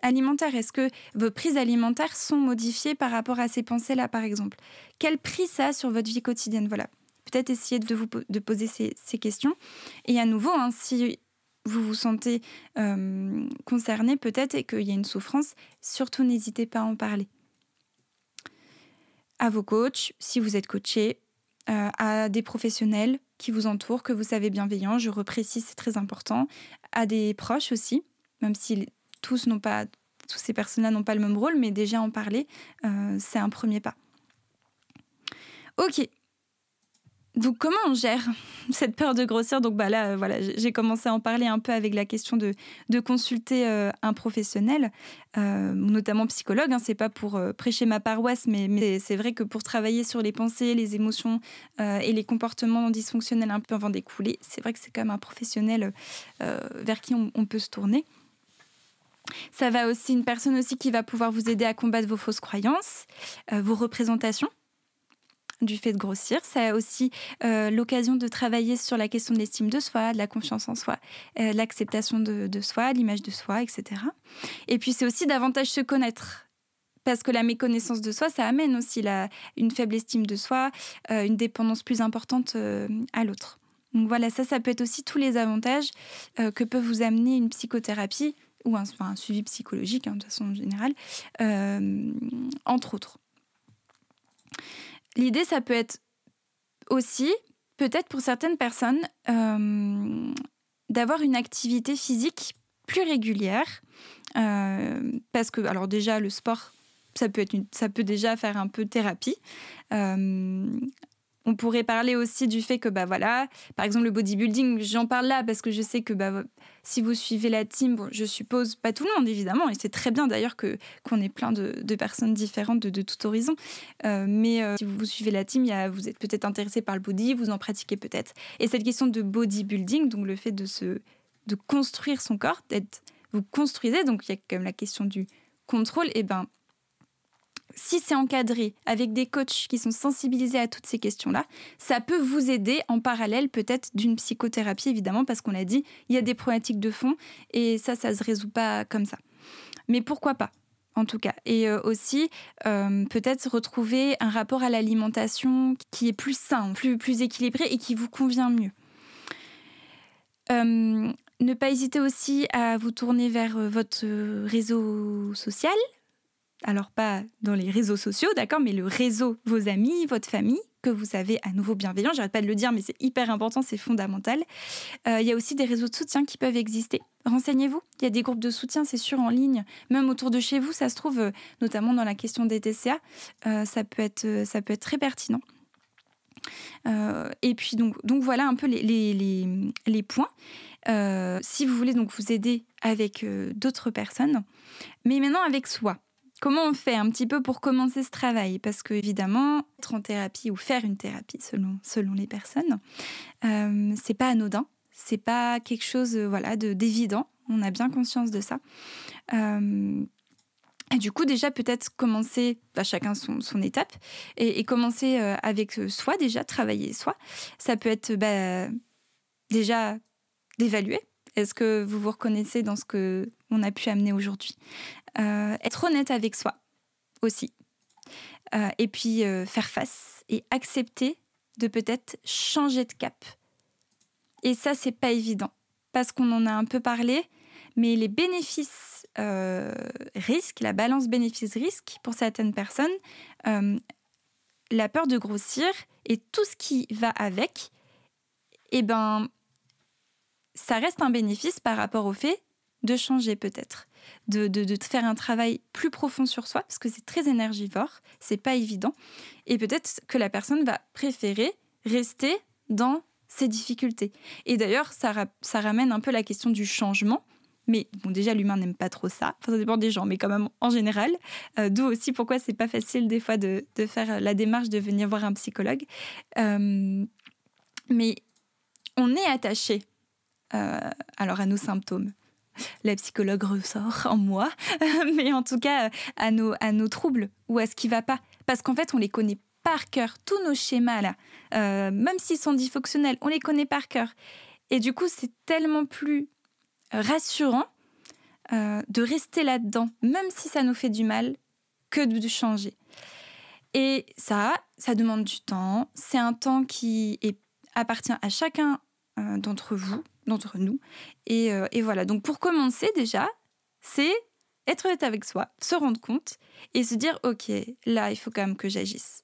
alimentaire? Est-ce que vos prises alimentaires sont modifiées par rapport à ces pensées-là, par exemple? Quel prix ça a sur votre vie quotidienne? Voilà. Peut-être essayer de vous de poser ces, questions. Et à nouveau, hein, si vous vous sentez euh, concerné peut-être et qu'il y a une souffrance, surtout n'hésitez pas à en parler. À vos coachs, si vous êtes coaché, euh, à des professionnels qui vous entourent, que vous savez bienveillants, je reprécise, c'est très important, à des proches aussi, même si tous n'ont pas, tous ces personnes-là n'ont pas le même rôle, mais déjà en parler, euh, c'est un premier pas. Ok, donc comment on gère cette peur de grossir? Donc bah là, euh, voilà, j'ai commencé à en parler un peu avec la question de, consulter euh, un professionnel, euh, notamment psychologue. Hein, c'est pas pour prêcher ma paroisse, mais, mais c'est vrai que pour travailler sur les pensées, les émotions et les comportements dysfonctionnels un peu avant d'écouler, c'est vrai que c'est quand même un professionnel vers qui on, on peut se tourner. Ça va aussi une personne aussi qui va pouvoir vous aider à combattre vos fausses croyances, vos représentations du fait de grossir. C'est aussi euh, l'occasion de travailler sur la question de l'estime de soi, de la confiance en soi, euh, l'acceptation de, soi, l'image de soi, etc. Et puis c'est aussi davantage se connaître. Parce que la méconnaissance de soi, ça amène aussi la, une faible estime de soi, euh, une dépendance plus importante à l'autre. Donc voilà, ça, ça peut être aussi tous les avantages que peut vous amener une psychothérapie ou un, suivi psychologique, hein, de façon générale, entre autres. L'idée, ça peut être aussi, peut-être pour certaines personnes, euh, d'avoir une activité physique plus régulière. Euh, parce que, alors déjà, le sport, ça peut, déjà faire un peu thérapie. Euh, on pourrait parler aussi du fait que, bah voilà, par exemple, le bodybuilding, j'en parle là parce que je sais que bah, si vous suivez la team, je suppose, pas tout le monde évidemment, et c'est très bien d'ailleurs que, qu'on ait plein de, personnes différentes de, tout horizon. Euh, mais euh, si vous suivez la team, y a, vous êtes peut-être intéressé par le body, vous en pratiquez peut-être. Et cette question de bodybuilding, donc le fait de, se, de construire son corps, d'être, vous construisez, donc il y a quand même la question du contrôle, et ben si c'est encadré avec des coachs qui sont sensibilisés à toutes ces questions-là, ça peut vous aider en parallèle peut-être d'une psychothérapie, évidemment, parce qu'on l'a dit, il y a des problématiques de fond et ça, ça ne se résout pas comme ça. Mais pourquoi pas en tout cas. Et euh, aussi, euh, peut-être retrouver un rapport à l'alimentation qui est plus sain, plus, plus équilibré et qui vous convient mieux. Euh, ne pas hésiter aussi à vous tourner vers votre réseau social, alors pas dans les réseaux sociaux, d'accord, mais le réseau, vos amis, votre famille, que vous savez à nouveau bienveillant. J'arrête pas de le dire, mais c'est hyper important, c'est fondamental. Euh, il y a aussi des réseaux de soutien qui peuvent exister. Renseignez-vous. Il y a des groupes de soutien, c'est sûr, en ligne, même autour de chez vous. Ça se trouve, euh, notamment dans la question des TCA, euh, ça, peut être, ça peut être très pertinent. et puis donc, donc voilà un peu les, les, les, points. si vous voulez donc vous aider avec d'autres personnes, mais maintenant avec soi. Comment on fait un petit peu pour commencer ce travail? Parce que évidemment, être en thérapie ou faire une thérapie selon, les personnes, euh, c'est pas anodin, c'est pas quelque chose voilà de d'évident. On a bien conscience de ça. Euh, et du coup, déjà, peut-être commencer, bah, chacun son, son étape, et, commencer euh, avec soi, déjà, travailler soi. Ça peut être bah, déjà d'évaluer. Est-ce que vous vous reconnaissez dans ce que on a pu amener aujourd'hui? Euh, Être honnête avec soi aussi. Euh, et puis faire face et accepter de peut-être changer de cap. Et ça, c'est pas évident parce qu'on en a un peu parlé, mais les bénéfices euh, risque, la balance bénéfice-risque pour certaines personnes, euh, la peur de grossir et tout ce qui va avec, eh ben, ça reste un bénéfice par rapport au fait de changer peut-être, de, de, de, faire un travail plus profond sur soi, parce que c'est très énergivore, c'est pas évident, et peut-être que la personne va préférer rester dans ses difficultés. Et d'ailleurs, ça, ça ramène un peu la question du changement, mais bon, déjà, l'humain n'aime pas trop ça. Enfin, ça dépend des gens, mais quand même en général. Euh, d'où aussi pourquoi c'est pas facile des fois de, de, faire la démarche de venir voir un psychologue. Euh, mais on est attaché euh, alors à nos symptômes. La psychologue ressort en moi, mais en tout cas à nos, à nos troubles ou à ce qui va pas. Parce qu'en fait, on les connaît par cœur, tous nos schémas là, même s'ils sont dysfonctionnels, on les connaît par cœur. Et du coup, c'est tellement plus rassurant euh, de rester là-dedans, même si ça nous fait du mal, que de changer. Et ça, ça demande du temps. C'est un temps qui appartient à chacun euh, d'entre vous, d'entre nous. Et, euh, et, voilà, donc pour commencer déjà, c'est être honnête avec soi, se rendre compte et se dire, OK, là, il faut quand même que j'agisse.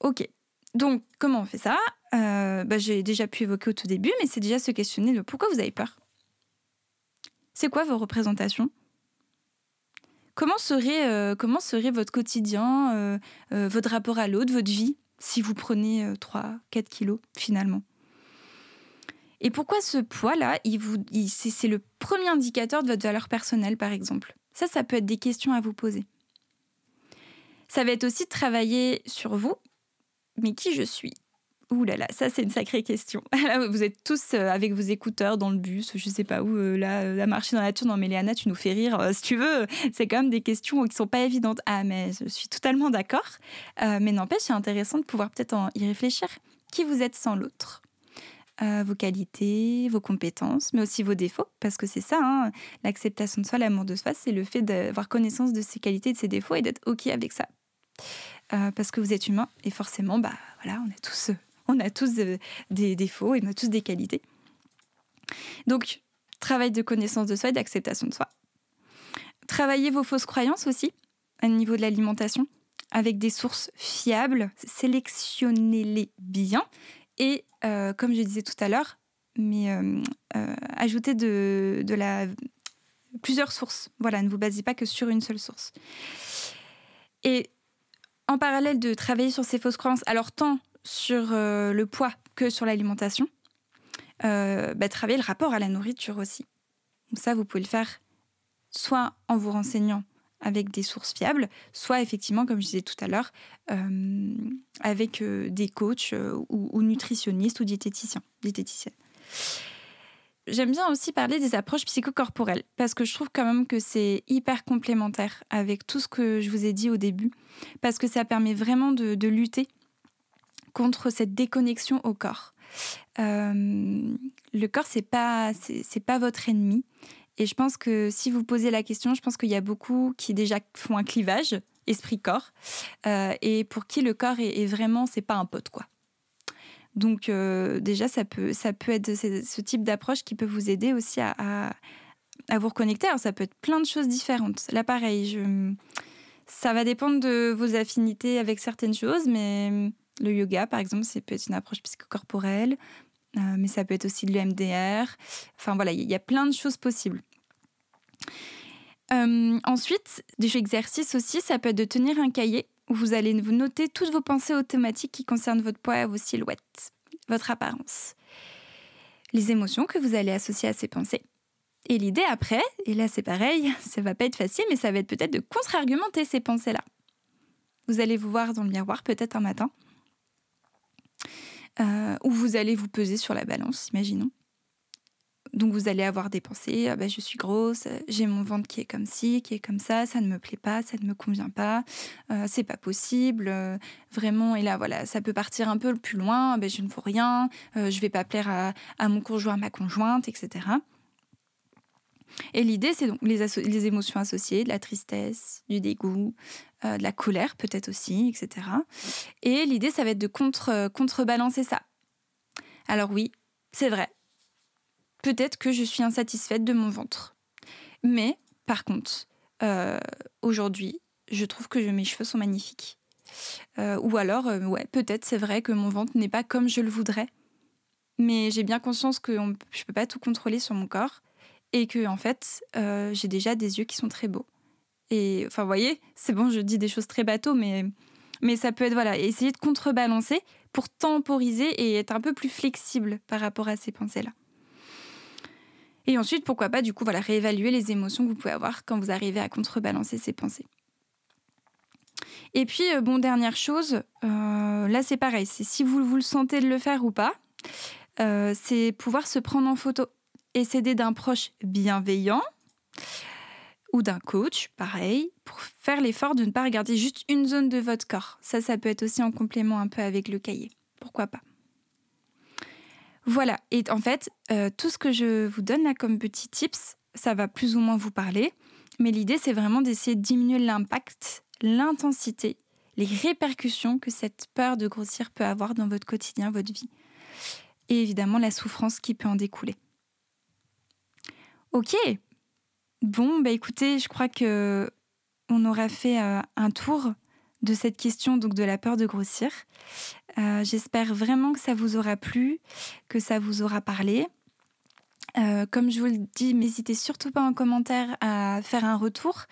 OK, donc, comment on fait ça? Euh, bah, J'ai déjà pu évoquer au tout début, mais c'est déjà se questionner de pourquoi vous avez peur. C'est quoi vos représentations? Comment serait, euh, comment serait votre quotidien, votre rapport à l'autre, votre vie, si vous prenez 3, 4 kilos finalement? Et pourquoi ce poids-là, c'est le premier indicateur de votre valeur personnelle, par exemple? Ça, ça peut être des questions à vous poser. Ça va être aussi de travailler sur vous mais qui je suis? Ouh là là, ça c'est une sacrée question. vous êtes tous euh, avec vos écouteurs dans le bus, je sais pas où, euh, là, euh, la marcher dans la nature. Non mais Léana, tu nous fais rire, si tu veux. C'est quand même des questions qui sont pas évidentes. Ah mais je suis totalement d'accord. mais n'empêche, c'est intéressant de pouvoir peut-être y réfléchir. Qui vous êtes sans l'autre? Vos qualités, vos compétences, mais aussi vos défauts, parce que c'est ça, hein, l'acceptation de soi, l'amour de soi, c'est le fait d'avoir connaissance de ses qualités de ses défauts et d'être OK avec ça. Euh, parce que vous êtes humain et forcément, bah voilà, on a tous, on a tous euh, des défauts et on a tous des qualités. Donc, travail de connaissance de soi et d'acceptation de soi. Travaillez vos fausses croyances aussi, au niveau de l'alimentation, avec des sources fiables. Sélectionnez-les bien. Et, euh, comme je disais tout à l'heure, mais ajoutez de, de la plusieurs sources. Voilà, ne vous basez pas que sur une seule source. Et en parallèle de travailler sur ces fausses croyances, alors tant sur euh, le poids que sur l'alimentation, euh, bah, travailler le rapport à la nourriture aussi. ça, vous pouvez le faire soit en vous renseignant avec des sources fiables, soit effectivement, comme je disais tout à l'heure, euh, avec des coachs ou, ou, nutritionnistes ou diététiciens, diététiciennes. J'aime bien aussi parler des approches psychocorporelles parce que je trouve quand même que c'est hyper complémentaire avec tout ce que je vous ai dit au début parce que ça permet vraiment de, lutter contre cette déconnexion au corps. Euh, le corps c'est pas pas votre ennemi et je pense que si vous posez la question, je pense qu'il y a beaucoup qui déjà font un clivage esprit-corps euh, et pour qui le corps est, est vraiment c'est pas un pote quoi. Donc euh, déjà, ça peut, ça peut être ce type d'approche qui peut vous aider aussi à, vous reconnecter. Alors ça peut être plein de choses différentes. Là, pareil, ça va dépendre de vos affinités avec certaines choses, mais le yoga, par exemple, c'est peut être une approche psychocorporelle, euh, mais ça peut être aussi de l'EMDR. Enfin voilà, il y a plein de choses possibles. Euh, ensuite, des exercices aussi, ça peut être de tenir un cahier où vous allez vous noter toutes vos pensées automatiques qui concernent votre poids vos silhouettes, votre apparence. les émotions que vous allez associer à ces pensées. Et l'idée après, et là c'est pareil, ça va pas être facile, mais ça va être peut-être de contre-argumenter ces pensées-là. Vous allez vous voir dans le miroir peut-être un matin, euh, ou vous allez vous peser sur la balance, imaginons. Donc vous allez avoir des pensées, ah ben, je suis grosse, j'ai mon ventre qui est comme ci, qui est comme ça, ça ne me plaît pas, ça ne me convient pas, euh, c'est pas possible, euh, vraiment. Et là voilà, ça peut partir un peu plus loin, ah ben, je ne vaux rien, euh, je vais pas plaire à, mon conjoint, à ma conjointe, etc. Et l'idée, c'est donc les, les, émotions associées, de la tristesse, du dégoût, euh, de la colère peut-être aussi, etc. Et l'idée, ça va être de contre, contrebalancer ça. Alors oui, c'est vrai, peut-être que je suis insatisfaite de mon ventre. Mais, par contre, euh, aujourd'hui, je trouve que mes cheveux sont magnifiques. Euh, ou alors, euh, ouais, peut-être c'est vrai que mon ventre n'est pas comme je le voudrais. Mais j'ai bien conscience que je ne peux pas tout contrôler sur mon corps et que, en fait, j'ai déjà des yeux qui sont très beaux. Et, enfin, vous voyez, c'est bon, je dis des choses très bateaux, mais, mais ça peut être, voilà, essayer de contrebalancer pour temporiser et être un peu plus flexible par rapport à ces pensées-là. Et ensuite, pourquoi pas, du coup, voilà, réévaluer les émotions que vous pouvez avoir quand vous arrivez à contrebalancer ces pensées. Et puis, euh, bon, dernière chose, euh, là c'est pareil, c'est si vous, vous le sentez de le faire ou pas, euh, c'est pouvoir se prendre en photo et s'aider d'un proche bienveillant ou d'un coach, pareil, pour faire l'effort de ne pas regarder juste une zone de votre corps. Ça, ça peut être aussi en complément un peu avec le cahier. Pourquoi pas? Voilà, et en fait, euh, tout ce que je vous donne là comme petits tips, ça va plus ou moins vous parler, mais l'idée c'est vraiment d'essayer de diminuer l'impact, l'intensité, les répercussions que cette peur de grossir peut avoir dans votre quotidien, votre vie, et évidemment la souffrance qui peut en découler. Ok, bon, bah écoutez, je crois que on aura fait euh, un tour de cette question donc de la peur de grossir. Euh, j'espère vraiment que ça vous aura plu, que ça vous aura parlé. Euh, comme je vous le dis, n'hésitez surtout pas en commentaire à faire un retour.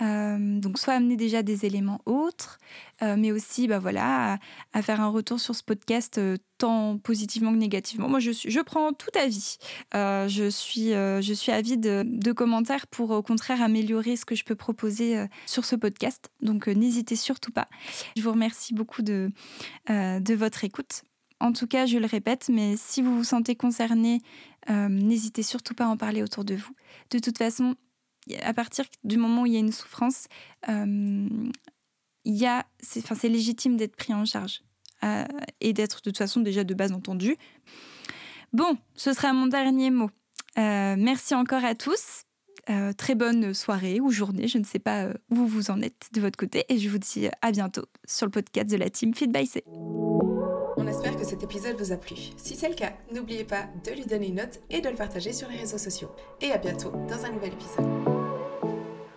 Euh, donc soit amener déjà des éléments autres, mais aussi bah voilà, à, faire un retour sur ce podcast tant positivement que négativement. Moi, je, suis, je prends tout avis. je, suis, je suis avide de, de, commentaires pour au contraire améliorer ce que je peux proposer sur ce podcast. Donc n'hésitez surtout pas. Je vous remercie beaucoup de, de votre écoute. En tout cas, je le répète, mais si vous vous sentez concerné, euh, n'hésitez surtout pas à en parler autour de vous. De toute façon, à partir du moment où il y a une souffrance, euh, c'est légitime d'être pris en charge euh, et d'être de toute façon déjà de base entendu. Bon, ce sera mon dernier mot. merci encore à tous. très bonne soirée ou journée, je ne sais pas où vous en êtes de votre côté, et je vous dis à bientôt sur le podcast de la team Feed by C. On espère que cet épisode vous a plu. Si c'est le cas, n'oubliez pas de lui donner une note et de le partager sur les réseaux sociaux. Et à bientôt dans un nouvel épisode.